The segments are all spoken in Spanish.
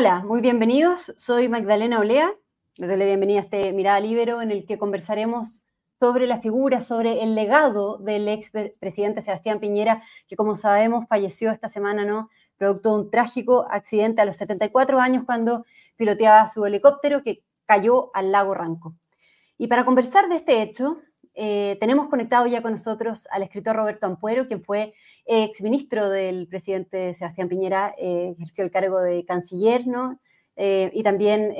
Hola, muy bienvenidos. Soy Magdalena Olea. Les doy la bienvenida a este Mirada Libero en el que conversaremos sobre la figura, sobre el legado del ex presidente Sebastián Piñera, que como sabemos falleció esta semana, ¿no? Producto de un trágico accidente a los 74 años cuando piloteaba su helicóptero que cayó al lago Ranco. Y para conversar de este hecho, eh, tenemos conectado ya con nosotros al escritor Roberto Ampuero, quien fue ex ministro del presidente Sebastián Piñera, eh, ejerció el cargo de canciller, ¿no? Eh, y también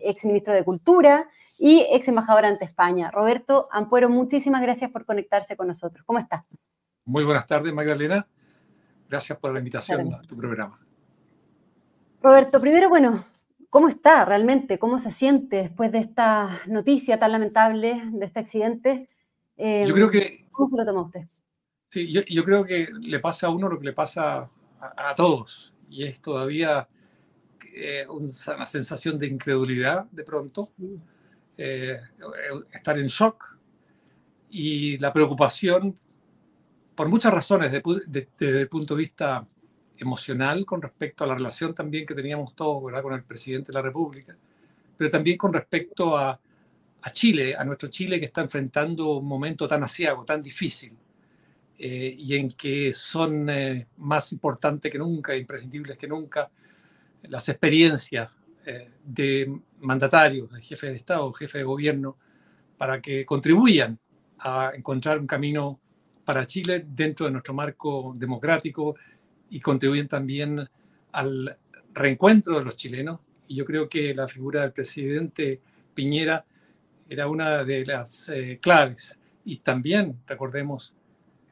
ex ministro de Cultura y ex embajador ante España. Roberto Ampuero, muchísimas gracias por conectarse con nosotros. ¿Cómo estás? Muy buenas tardes, Magdalena. Gracias por la invitación a tu programa. Roberto, primero, bueno, ¿Cómo está realmente? ¿Cómo se siente después de esta noticia tan lamentable, de este accidente? Eh, yo creo que... ¿Cómo se lo toma usted? Sí, yo, creo que le pasa a uno lo que le pasa a, todos, y es todavía eh, una sensación de incredulidad de pronto, eh, estar en shock y la preocupación por muchas razones desde el punto de vista emocional con respecto a la relación también que teníamos todos ¿verdad? con el presidente de la República, pero también con respecto a, a Chile, a nuestro Chile que está enfrentando un momento tan asiago, tan difícil, eh, y en que son eh, más importantes que nunca, imprescindibles que nunca, las experiencias eh, de mandatarios, de jefes de Estado, jefes de gobierno, para que contribuyan a encontrar un camino para Chile dentro de nuestro marco democrático y contribuyen también al reencuentro de los chilenos. Y yo creo que la figura del presidente Piñera era una de las eh, claves. Y también, recordemos,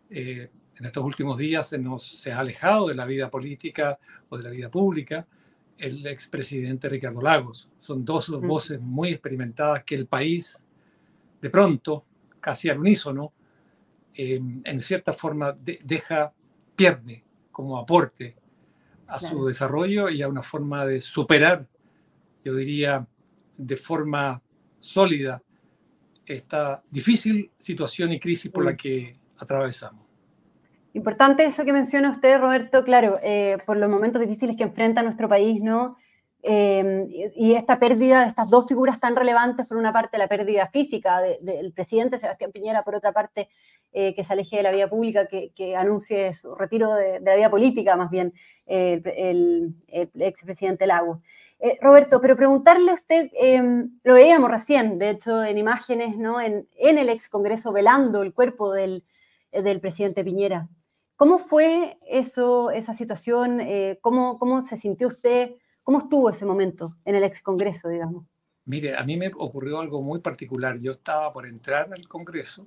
eh, en estos últimos días se nos se ha alejado de la vida política o de la vida pública el expresidente Ricardo Lagos. Son dos voces muy experimentadas que el país, de pronto, casi al unísono, eh, en cierta forma deja, pierde como aporte a su desarrollo y a una forma de superar, yo diría, de forma sólida esta difícil situación y crisis por la que atravesamos. Importante eso que menciona usted, Roberto, claro, eh, por los momentos difíciles que enfrenta nuestro país, ¿no? Em, y esta pérdida de estas dos figuras tan relevantes, por una parte la pérdida física del presidente Sebastián Piñera, por otra parte eh, que se aleje de la vida pública, que, anuncie su retiro de, la vida política, más bien, el, el, expresidente Lagos. Eh, Roberto, pero preguntarle a usted, em, lo veíamos recién, de hecho, en imágenes, ¿no? En, el ex Congreso velando el cuerpo del, del presidente Piñera. ¿Cómo fue eso, esa situación? Eh, ¿cómo, ¿Cómo se sintió usted? ¿Cómo estuvo ese momento en el ex Congreso, digamos? Mire, a mí me ocurrió algo muy particular. Yo estaba por entrar al Congreso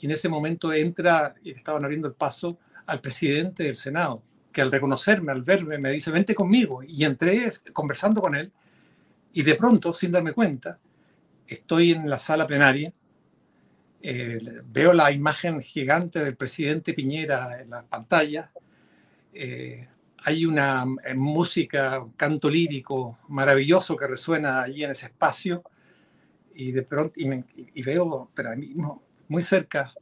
y en ese momento entra, y estaban abriendo el paso al presidente del Senado, que al reconocerme, al verme, me dice, vente conmigo. Y entré conversando con él y de pronto, sin darme cuenta, estoy en la sala plenaria, eh, veo la imagen gigante del presidente Piñera en la pantalla, eh, hay una eh, música, un canto lírico maravilloso que resuena allí en ese espacio y de pronto y, veo, pero mismo, muy cerca,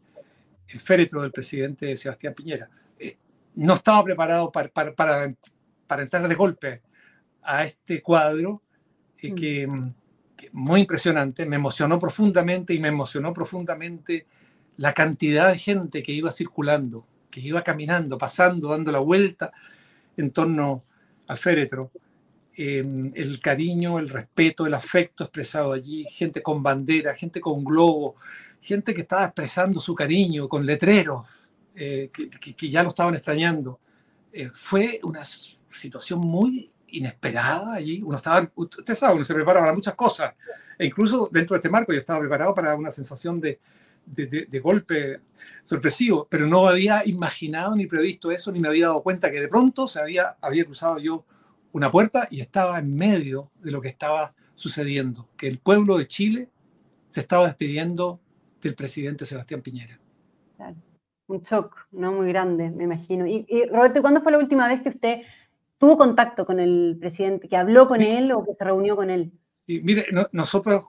el féretro del presidente Sebastián Piñera. Eh, no estaba preparado para, para, para, entrar de golpe a este cuadro y mm. que, que, muy impresionante, me emocionó profundamente y me emocionó profundamente la cantidad de gente que iba circulando, que iba caminando, pasando, dando la vuelta en torno al féretro, em, el cariño, el respeto, el afecto expresado allí, gente con bandera, gente con globo, gente que estaba expresando su cariño con letreros, eh, que, ya lo estaban extrañando. Eh, fue una situación muy inesperada allí. Uno estaba, usted sabe, uno se prepara para muchas cosas. E incluso dentro de este marco yo estaba preparado para una sensación de, de, golpe sorpresivo, pero no había imaginado ni previsto eso, ni me había dado cuenta que de pronto se había, había cruzado yo una puerta y estaba en medio de lo que estaba sucediendo, que el pueblo de Chile se estaba despidiendo del presidente Sebastián Piñera. Un shock, ¿no? Muy grande, me imagino. Y, Roberto, ¿cuándo fue la última vez que usted tuvo contacto con el presidente, que habló con él o que se reunió con él? mire, nosotros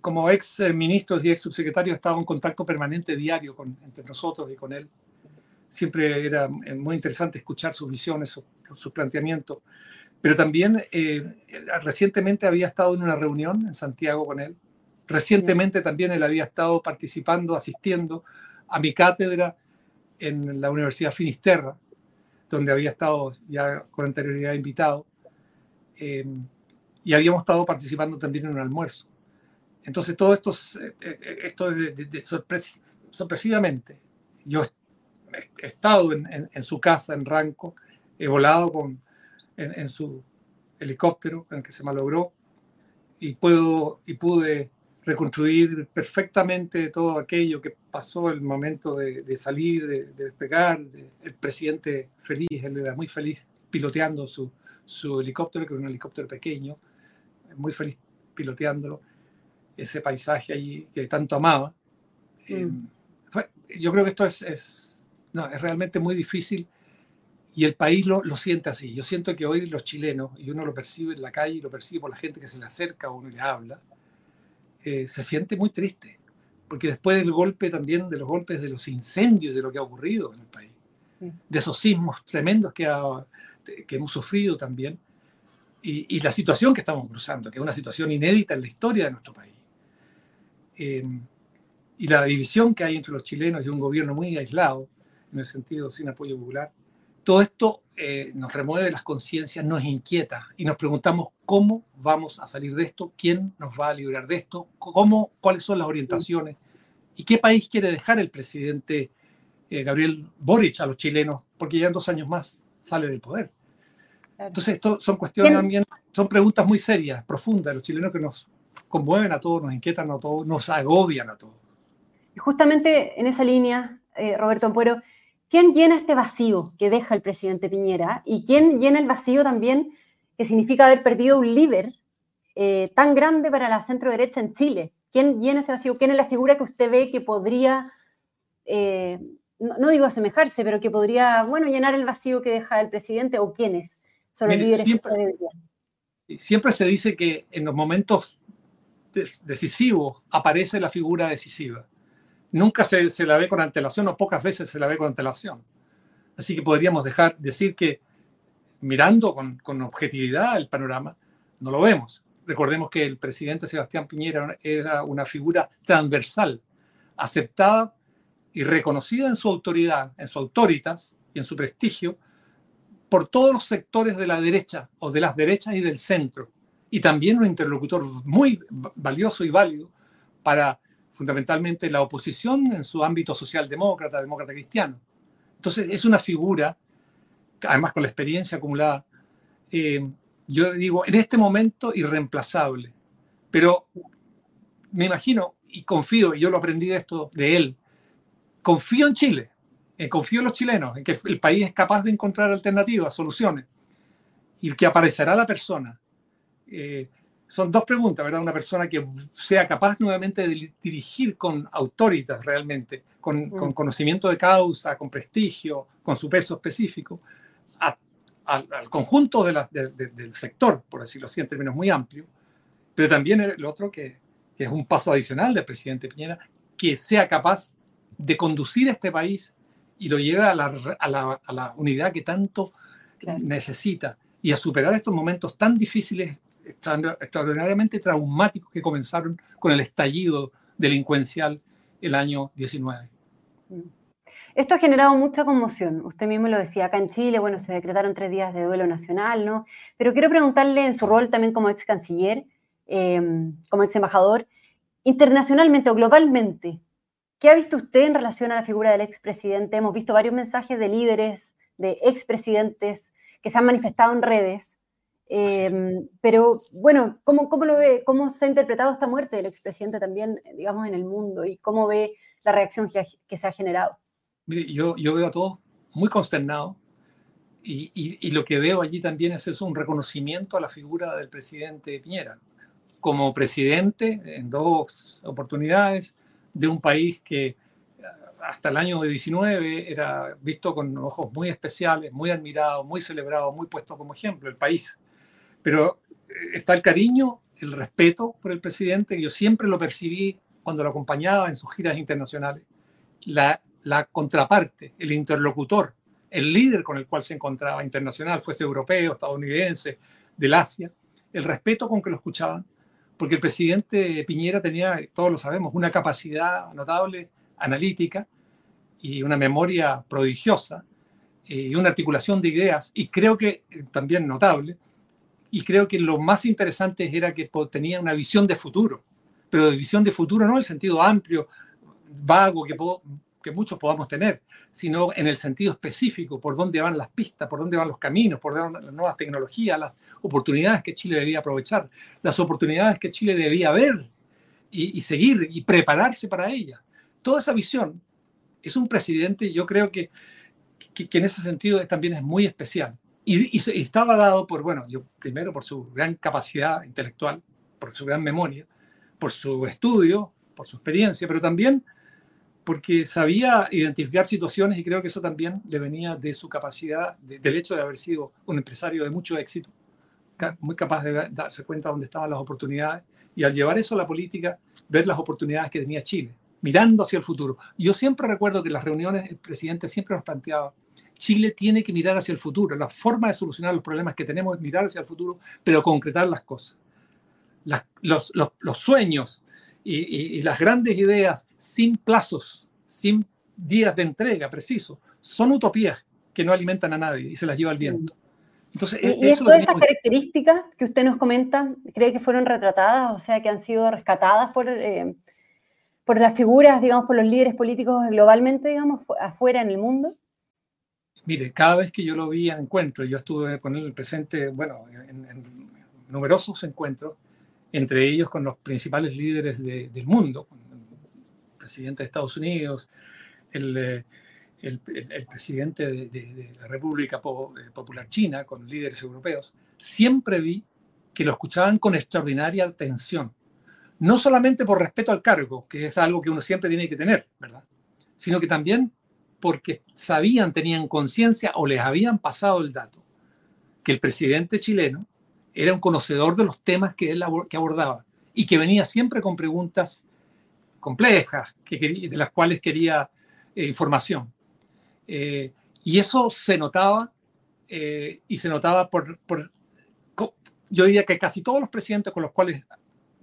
como ex eh, ministros y ex subsecretarios estaba en contacto permanente diario con, entre nosotros y con él. Siempre era eh, muy interesante escuchar sus visiones, sus, planteamientos. Pero también eh, recientemente había estado en una reunión en Santiago con él. Recientemente también él había estado participando, asistiendo a mi cátedra en la Universidad Finisterra, donde había estado ya con anterioridad invitado. Eh, y habíamos estado participando también en un almuerzo. Entonces, todo esto, eh, eh, esto sorpresivamente. Yo he estado en, en, su casa en Ranco, he volado con, en, su helicóptero en el que se malogró y, puedo, y pude reconstruir perfectamente todo aquello que pasó el momento de, salir, de, despegar, el presidente feliz, él era muy feliz piloteando su, su helicóptero, que era un helicóptero pequeño, muy feliz piloteándolo, ese paisaje allí que tanto amaba. Mm. Eh, yo creo que esto es, es, no, es realmente muy difícil y el país lo, lo, siente así. Yo siento que hoy los chilenos, y uno lo percibe en la calle, y lo percibe por la gente que se le acerca o uno le habla, eh, se siente muy triste, porque después del golpe también, de los golpes de los incendios, de lo que ha ocurrido en el país, de esos sismos tremendos que, que hemos sufrido también, y, la situación que estamos cruzando, que es una situación inédita en la historia de nuestro país, eh, y la división que hay entre los chilenos y un gobierno muy aislado, en el sentido sin apoyo popular, todo esto eh, nos remueve las conciencias, nos inquieta y nos preguntamos cómo vamos a salir de esto, quién nos va a librar de esto, cómo, cuáles son las orientaciones y qué país quiere dejar el presidente eh, Gabriel Boric a los chilenos, porque ya en dos años más sale del poder. Entonces, esto son cuestiones también, son preguntas muy serias, profundas, los chilenos que nos conmueven a todos, nos inquietan a todos, nos agobian a todos. Justamente en esa línea, eh, Roberto Ampuero, ¿Quién llena este vacío que deja el presidente Piñera? ¿Y quién llena el vacío también que significa haber perdido un líder eh, tan grande para la centro derecha en Chile? ¿Quién llena ese vacío? ¿Quién es la figura que usted ve que podría, eh, no, digo asemejarse, pero que podría, bueno, llenar el vacío que deja el presidente? ¿O quiénes son los líderes siempre, siempre se dice que en los momentos decisivos aparece la figura decisiva nunca se, la ve con antelación o pocas veces se la ve con antelación. Así que podríamos dejar decir que mirando con, objetividad el panorama, no lo vemos. Recordemos que el presidente Sebastián Piñera era una figura transversal, aceptada y reconocida en su autoridad, en su autoritas y en su prestigio por todos los sectores de la derecha o de las derechas y del centro. Y también un interlocutor muy valioso y válido para fundamentalmente la oposición en su ámbito socialdemócrata, demócrata cristiano. Entonces es una figura, además con la experiencia acumulada, eh, yo digo, en este momento irreemplazable. Pero me imagino y confío, y yo lo aprendí de esto de él, confío en Chile, eh, confío en los chilenos, en que el país es capaz de encontrar alternativas, soluciones, y que aparecerá la persona eh, son dos preguntas, ¿verdad? Una persona que sea capaz nuevamente de dirigir con autoridad realmente, con, mm. conocimiento de causa, con prestigio, con su peso específico, al conjunto del sector, por decirlo así, en términos muy amplios, pero también el otro que, es un paso adicional del presidente Piñera, que sea capaz de conducir este país y lo lleve a la, unidad que tanto necesita y a superar estos momentos tan difíciles extraordinariamente traumáticos que comenzaron con el estallido delincuencial el año 19. Esto ha generado mucha conmoción. Usted mismo lo decía, acá en Chile, bueno, se decretaron tres días de duelo nacional, ¿no? Pero quiero preguntarle en su rol también como ex canciller, em, como ex embajador, internacionalmente o globalmente, ¿qué ha visto usted en relación a la figura del expresidente? Hemos visto varios mensajes de líderes, de expresidentes que se han manifestado en redes Em, pero bueno, ¿cómo, ¿cómo, lo ve? ¿Cómo se ha interpretado esta muerte del expresidente también, digamos, en el mundo? ¿Y cómo ve la reacción que, se ha generado? Mire, yo, yo veo a todos muy consternados y, y, lo que veo allí también es, es un reconocimiento a la figura del presidente Piñera. Como presidente, en dos oportunidades, de un país que hasta el año 19 era visto con ojos muy especiales, muy admirado, muy celebrado, muy puesto como ejemplo, el país pero eh, está el cariño, el respeto por el presidente, yo siempre lo percibí cuando lo acompañaba en sus giras internacionales. La, la contraparte, el interlocutor el líder con el cual se encontraba internacional, fuese europeo, estadounidense, del Asia, el respeto con que lo escuchaban, porque el presidente Piñera tenía, todos lo sabemos, una capacidad notable analítica y una memoria prodigiosa eh, y una articulación de ideas, y creo que eh, también notable, y creo que lo más interesante era que tenía una visión de futuro, pero de visión de futuro no en el sentido amplio, vago que, que muchos podamos tener, sino en el sentido específico, por dónde van las pistas, por dónde van los caminos, por dónde van las nuevas tecnologías, las oportunidades que Chile debía aprovechar, las oportunidades que Chile debía ver y, seguir y prepararse para ellas. Toda esa visión es un presidente, yo creo que que, en ese sentido también es muy especial. Y, estaba dado por, bueno, primero por su gran capacidad intelectual, por su gran memoria, por su estudio, por su experiencia, pero también porque sabía identificar situaciones y creo que eso también le venía de su capacidad, del hecho de haber sido un empresario de mucho éxito, muy capaz de darse cuenta de dónde estaban las oportunidades y al llevar eso a la política, ver las oportunidades que tenía Chile, mirando hacia el futuro. Yo siempre recuerdo que en las reuniones el presidente siempre nos planteaba, Chile tiene que mirar hacia el futuro. La forma de solucionar los problemas que tenemos es mirar hacia el futuro, pero concretar las cosas. los, sueños y, las grandes ideas sin plazos, sin días de entrega precisos, son utopías que no alimentan a nadie y se las lleva el viento. Entonces, ¿Y, e, todas estas características que usted nos comenta, cree que fueron retratadas, o sea, que han sido rescatadas por, eh, por las figuras, digamos, por los líderes políticos globalmente, digamos, afuera en el mundo? Mire, cada vez que yo lo vi en encuentros, yo estuve con él presente, bueno, en, numerosos encuentros, entre ellos con los principales líderes del mundo, el presidente de Estados Unidos, el, eh, el, presidente de, la República eh, Popular China, con líderes europeos, siempre vi que lo escuchaban con extraordinaria atención. No solamente por respeto al cargo, que es algo que uno siempre tiene que tener, ¿verdad? Sino que también porque sabían, tenían conciencia o les habían pasado el dato que el presidente chileno era un conocedor de los temas que él abordaba y que venía siempre con preguntas complejas que, de las cuales quería eh, información. Eh, y eso se notaba eh, y se notaba por, por, yo diría que casi todos los presidentes con los cuales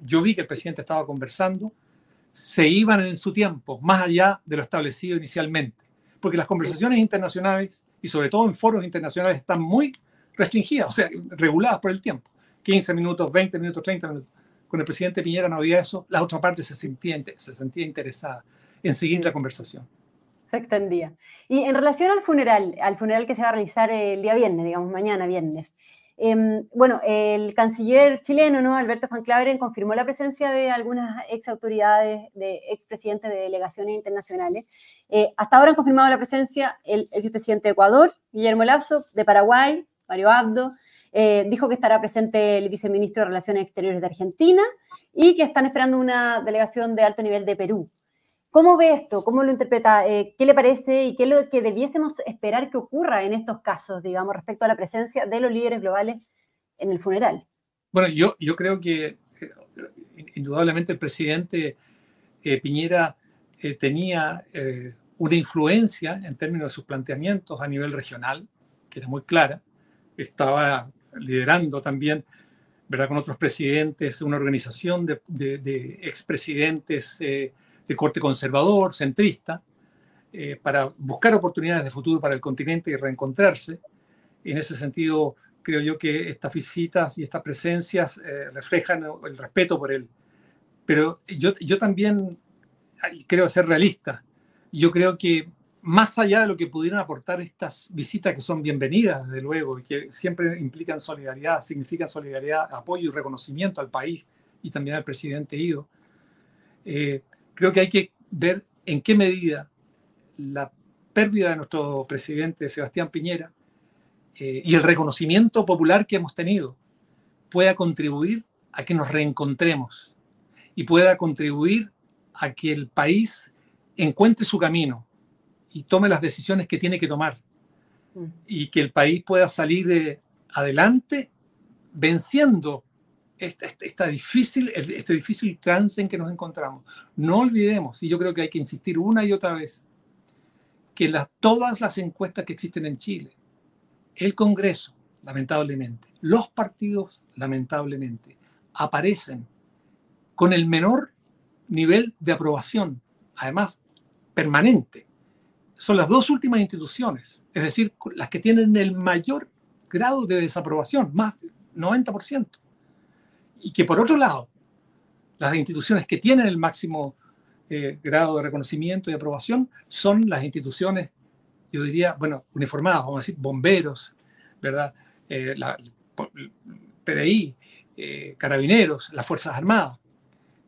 yo vi que el presidente estaba conversando se iban en su tiempo, más allá de lo establecido inicialmente porque las conversaciones internacionales y sobre todo en foros internacionales están muy restringidas, o sea, reguladas por el tiempo. 15 minutos, 20 minutos, 30 minutos. Con el presidente Piñera no había eso, la otra parte se sentía, se sentía interesada en seguir la conversación. Se extendía. Y en relación al funeral, al funeral que se va a realizar el día viernes, digamos, mañana viernes, Em, bueno, el canciller chileno, ¿no? Alberto Van Claveren, confirmó la presencia de algunas ex autoridades, de expresidentes de delegaciones internacionales. Eh, hasta ahora han confirmado la presencia el expresidente de Ecuador, Guillermo Lazo, de Paraguay, Mario Abdo, eh, dijo que estará presente el viceministro de Relaciones Exteriores de Argentina y que están esperando una delegación de alto nivel de Perú. ¿Cómo ve esto? ¿Cómo lo interpreta? Eh, ¿Qué le parece y qué es lo que debiésemos esperar que ocurra en estos casos, digamos, respecto a la presencia de los líderes globales en el funeral? Bueno, yo, yo creo que eh, indudablemente el presidente eh, Piñera tenía una influencia en términos de sus planteamientos a nivel regional, que era muy clara. Estaba liderando también, ¿verdad?, con otros presidentes, una organización de, de, de expresidentes de corte conservador, centrista, eh, para buscar oportunidades de futuro para el continente y reencontrarse. En ese sentido, creo yo que estas visitas y estas presencias eh, reflejan el respeto por él. Pero yo, yo también creo ser realista. Yo creo que más allá de lo que pudieran aportar estas visitas, que son bienvenidas, desde luego, y que siempre implican solidaridad, significan solidaridad, apoyo y reconocimiento al país y también al presidente Ido, eh, creo que hay que ver en qué medida la pérdida de nuestro presidente Sebastián Piñera eh, y el reconocimiento popular que hemos tenido pueda contribuir a que nos reencontremos y pueda contribuir a que el país encuentre su camino y tome las decisiones que tiene que tomar mm. y que el país pueda salir eh, adelante venciendo esta, difícil, este difícil trance en que nos encontramos. No olvidemos, y yo creo que hay que insistir una y otra vez, que todas las encuestas que existen en Chile, el Congreso, lamentablemente, los partidos, lamentablemente, aparecen con el menor nivel de aprobación, además permanente. Son las dos últimas instituciones, es decir, las que tienen el mayor grado de desaprobación, más del 90%. Y que por otro lado, las instituciones que tienen el máximo eh, grado de reconocimiento y aprobación son las instituciones, yo diría, bueno, uniformadas, vamos a decir, bomberos, ¿verdad? Eh, la, PDI, eh, carabineros, las Fuerzas Armadas.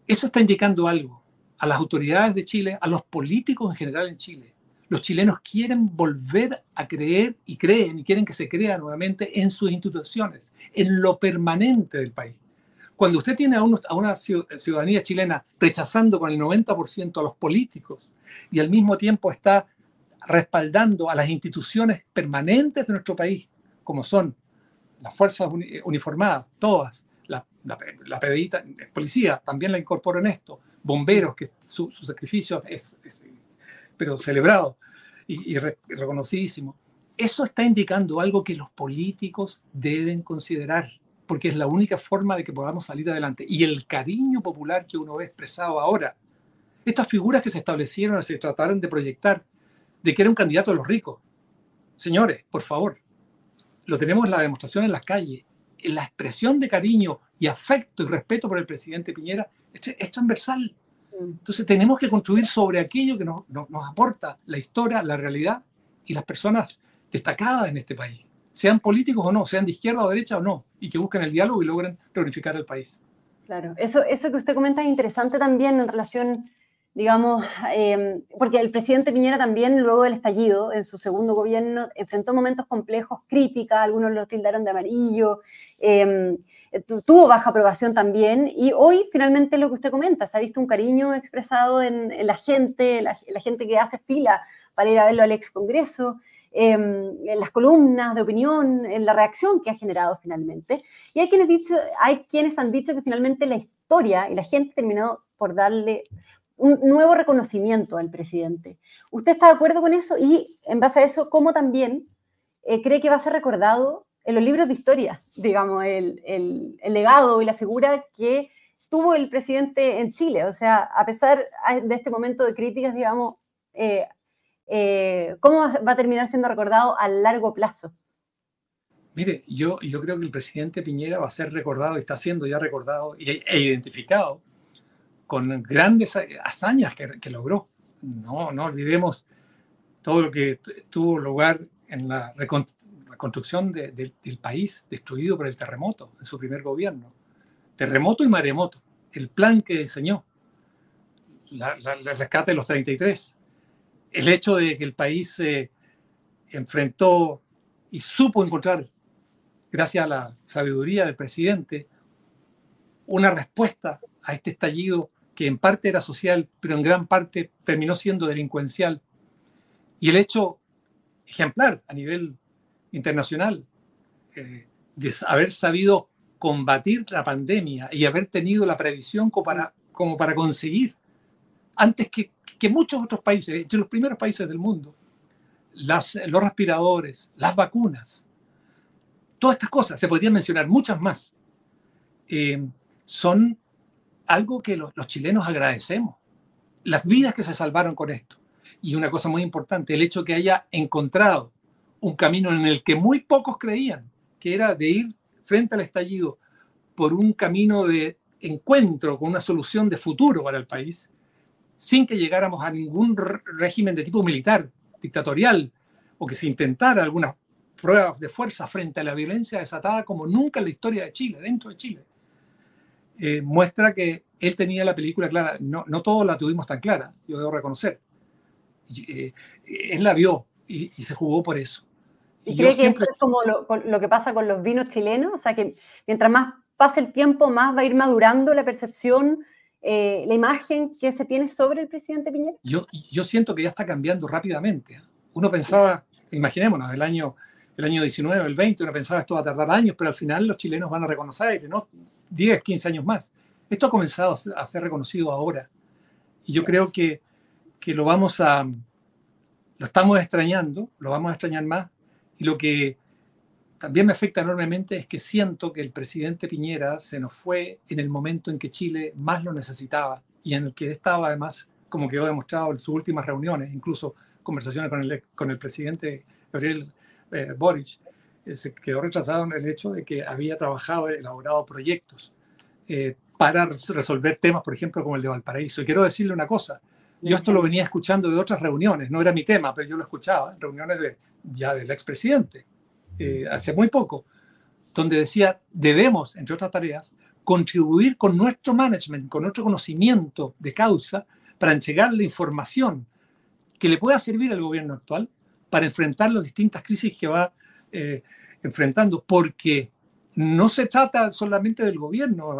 Eso está indicando algo a las autoridades de Chile, a los políticos en general en Chile. Los chilenos quieren volver a creer y creen y quieren que se crea nuevamente en sus instituciones, en lo permanente del país. Cuando usted tiene a, a una ciudadanía chilena rechazando con el 90% a los políticos y al mismo tiempo está respaldando a las instituciones permanentes de nuestro país, como son las fuerzas uniformadas, todas, la, la, la policía, también la incorporo en esto, bomberos, que su, sacrificio es, pero celebrado y, y reconocidísimo. Eso está indicando algo que los políticos deben considerar porque es la única forma de que podamos salir adelante. Y el cariño popular que uno ve expresado ahora, estas figuras que se establecieron, se trataron de proyectar, de que era un candidato de los ricos. Señores, por favor, lo tenemos la demostración en las calles. La expresión de cariño y afecto y respeto por el presidente Piñera es, transversal. Mm. Entonces tenemos que construir sobre aquello que nos aporta la historia, la realidad y las personas destacadas en este país sean políticos o no, sean de izquierda o derecha o no, y que busquen el diálogo y logren reunificar el país. Claro, eso, eso que usted comenta es interesante también en relación, digamos, em, porque el presidente Piñera también, luego del estallido, en su segundo gobierno, enfrentó momentos complejos, crítica, algunos lo tildaron de amarillo, em, tuvo baja aprobación también, y hoy finalmente lo que usted comenta, se ha visto un cariño expresado en, la gente, la, la gente que hace fila para ir a verlo al ex Congreso. Em, en las columnas de opinión, en la reacción que ha generado finalmente. Y hay quienes, dicho, hay quienes han dicho que finalmente la historia y la gente terminó por darle un nuevo reconocimiento al presidente. ¿Usted está de acuerdo con eso? Y en base a eso, ¿cómo también eh, cree que va a ser recordado en los libros de historia, digamos, el, el, el legado y la figura que tuvo el presidente en Chile? O sea, a pesar de este momento de críticas, digamos, eh, eh, ¿cómo va a terminar siendo recordado a largo plazo? Mire, yo, yo creo que el presidente Piñera va a ser recordado está siendo ya recordado e, identificado con grandes hazañas que, logró. No, no olvidemos todo lo que tuvo lugar en la reconstrucción del país destruido por el terremoto en su primer gobierno. Terremoto y maremoto, el plan que diseñó, el rescate de los 33, el hecho de que el país se enfrentó y supo encontrar, gracias a la sabiduría del presidente, una respuesta a este estallido que en parte era social, pero en gran parte terminó siendo delincuencial. Y el hecho ejemplar a nivel internacional eh, de haber sabido combatir la pandemia y haber tenido la previsión como para, como para conseguir, antes que que muchos otros países, entre los primeros países del mundo, los respiradores, las vacunas, todas estas cosas, se podrían mencionar muchas más, eh, son algo que los, los chilenos agradecemos. Las vidas que se salvaron con esto. Y una cosa muy importante, el hecho que haya encontrado un camino en el que muy pocos creían, que era de ir frente al estallido por un camino de encuentro con una solución de futuro para el país, sin que llegáramos a ningún régimen de tipo militar, dictatorial, o que se intentara algunas pruebas de fuerza frente a la violencia desatada como nunca en la historia de Chile, dentro de Chile. Eh, muestra que él tenía la película clara. No, no todos la tuvimos tan clara, yo debo reconocer. Eh, él la vio y, se jugó por eso. ¿Y, cree que esto es como lo, lo, que pasa con los vinos chilenos? O sea, que mientras más pase el tiempo, más va a ir madurando la percepción eh, la imagen que se tiene sobre el presidente Piñera? Yo, yo siento que ya está cambiando rápidamente. Uno pensaba, imaginémonos, el año, el año 19 el 20, uno pensaba esto va a tardar años, pero al final los chilenos van a reconocer, ¿no? 10, 15 años más. Esto ha comenzado a ser reconocido ahora. Y yo creo que, que lo vamos a, lo estamos extrañando, lo vamos a extrañar más, y lo que también me afecta enormemente es que siento que el presidente Piñera se nos fue en el momento en que Chile más lo necesitaba y en el que estaba además, como quedó demostrado en sus últimas reuniones, incluso conversaciones con el, con el presidente Gabriel eh, Boric, eh, se quedó rechazado en el hecho de que había trabajado, elaborado proyectos eh, para resolver temas, por ejemplo, como el de Valparaíso. Y quiero decirle una cosa, yo esto lo venía escuchando de otras reuniones, no era mi tema, pero yo lo escuchaba, en reuniones de, ya del expresidente, eh, hace muy poco, donde decía, debemos, entre otras tareas, contribuir con nuestro management, con nuestro conocimiento de causa, para entregar la información que le pueda servir al gobierno actual para enfrentar las distintas crisis que va eh, enfrentando, porque no se trata solamente del gobierno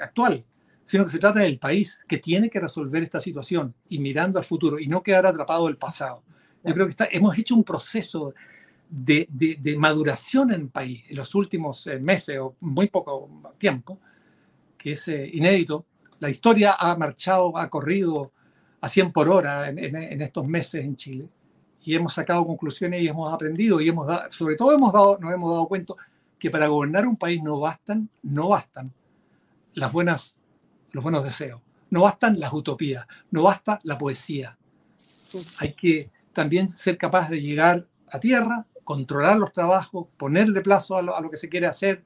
actual, sino que se trata del país que tiene que resolver esta situación y mirando al futuro y no quedar atrapado del pasado. Yo creo que hemos hecho un proceso de, maduración en el país en los últimos eh, meses o muy poco tiempo, que es eh, inédito. La historia ha marchado, ha corrido a 100 por hora en, en, estos meses en Chile y hemos sacado conclusiones y hemos aprendido y hemos dado, sobre todo hemos dado, nos hemos dado cuenta que para gobernar un país no bastan, no bastan las buenas, los buenos deseos, no bastan las utopías, no basta la poesía. Hay que también ser capaz de llegar a tierra, controlar los trabajos, ponerle plazo a lo, que se quiere hacer,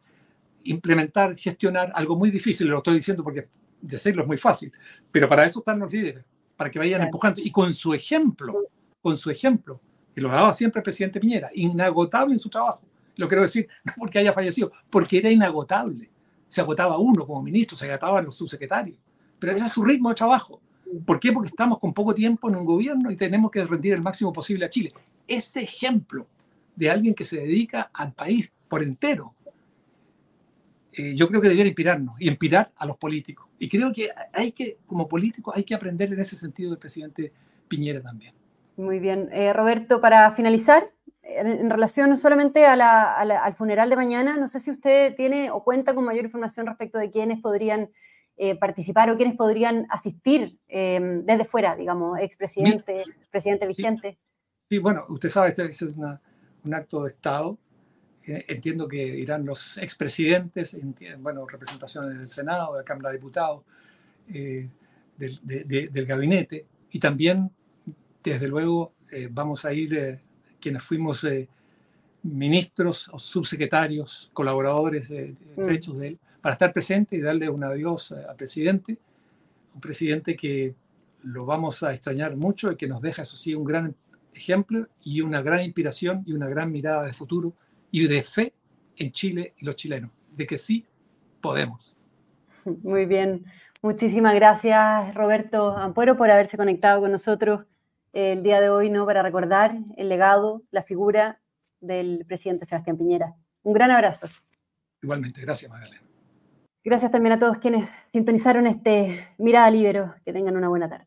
implementar, gestionar, algo muy difícil, lo estoy diciendo porque decirlo es muy fácil, pero para eso están los líderes, para que vayan empujando y con su ejemplo, con su ejemplo, que lo daba siempre el presidente Piñera, inagotable en su trabajo. Lo quiero decir, no porque haya fallecido, porque era inagotable. Se agotaba uno como ministro, se agotaban los subsecretarios, pero era su ritmo de trabajo. ¿Por qué? Porque estamos con poco tiempo en un gobierno y tenemos que rendir el máximo posible a Chile. Ese ejemplo de alguien que se dedica al país por entero, eh, yo creo que debería inspirarnos y inspirar a los políticos. Y creo que hay que, como políticos, hay que aprender en ese sentido del presidente Piñera también. Muy bien. Eh, Roberto, para finalizar, en, relación no solamente al funeral de mañana, no sé si usted tiene o cuenta con mayor información respecto de quiénes podrían eh, participar o quiénes podrían asistir em, desde fuera, digamos, expresidente, presidente vigente. Sí, bueno, usted sabe, es un acto de Estado. Eh, entiendo que irán los expresidentes, bueno, representaciones del Senado, de la Cámara de Diputados, eh, del, del, gabinete, y también, desde luego, vamos a ir quienes fuimos ministros o subsecretarios, colaboradores mm. estrechos de él, para estar presente y darle un adiós al presidente, un presidente que lo vamos a extrañar mucho y que nos deja, eso sí, un gran ejemplo y una gran inspiración y una gran mirada de futuro y de fe en Chile y los chilenos, de que sí podemos. Muy bien. Muchísimas gracias, Roberto Ampuero, por haberse conectado con nosotros el día de hoy, ¿no? Para recordar el legado, la figura del presidente Sebastián Piñera. Un gran abrazo. Igualmente, gracias, Magdalena. Gracias también a todos quienes sintonizaron este Mirada Libero. Que tengan una buena tarde.